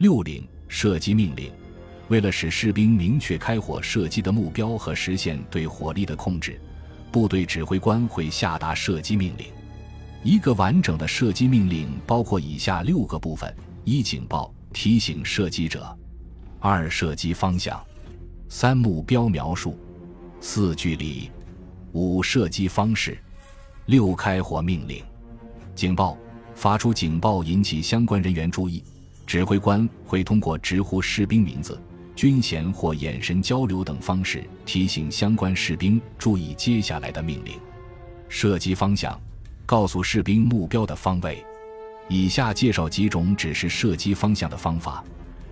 六零射击命令，为了使士兵明确开火射击的目标和实现对火力的控制，部队指挥官会下达射击命令。一个完整的射击命令包括以下六个部分：一、警报，提醒射击者；二、射击方向；三、目标描述；四、距离；五、射击方式；六、开火命令。警报，发出警报引起相关人员注意，指挥官会通过直呼士兵名字、军衔或眼神交流等方式提醒相关士兵注意接下来的命令。射击方向。告诉士兵目标的方位。以下介绍几种指示射击方向的方法。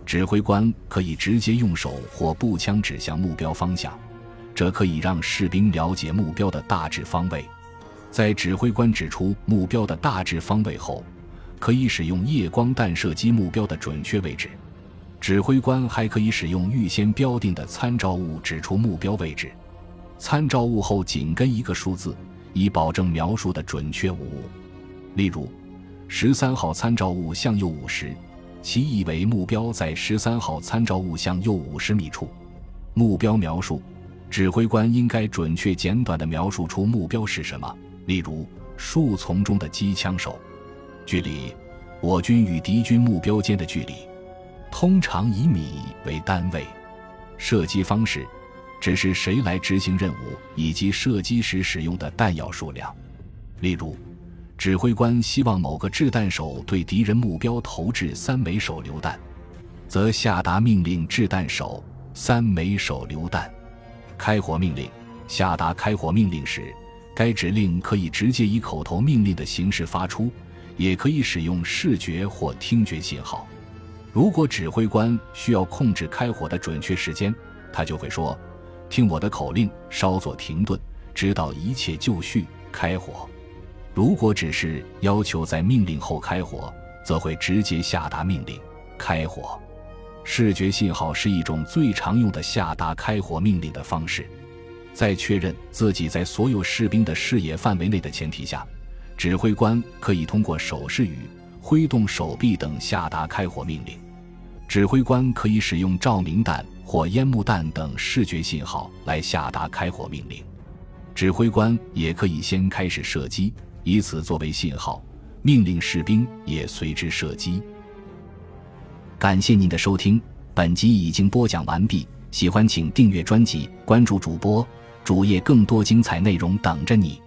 指挥官可以直接用手或步枪指向目标方向，这可以让士兵了解目标的大致方位。在指挥官指出目标的大致方位后，可以使用夜光弹射击目标的准确位置。指挥官还可以使用预先标定的参照物指出目标位置。参照物后紧跟一个数字。以保证描述的准确无误。例如，十三号参照物向右五十，其意为目标在十三号参照物向右五十米处。目标描述，指挥官应该准确简短地描述出目标是什么。例如，树丛中的机枪手。距离，我军与敌军目标间的距离，通常以米为单位。射击方式。只是谁来执行任务以及射击时使用的弹药数量。例如，指挥官希望某个掷弹手对敌人目标投掷三枚手榴弹，则下达命令：掷弹手三枚手榴弹。开火命令下达开火命令时，该指令可以直接以口头命令的形式发出，也可以使用视觉或听觉信号。如果指挥官需要控制开火的准确时间，他就会说。听我的口令，稍作停顿，直到一切就绪，开火。如果只是要求在命令后开火，则会直接下达命令，开火。视觉信号是一种最常用的下达开火命令的方式。在确认自己在所有士兵的视野范围内的前提下，指挥官可以通过手势语、挥动手臂等下达开火命令。指挥官可以使用照明弹。或烟幕弹等视觉信号来下达开火命令，指挥官也可以先开始射击，以此作为信号，命令士兵也随之射击。感谢您的收听，本集已经播讲完毕。喜欢请订阅专辑，关注主播主页，更多精彩内容等着你。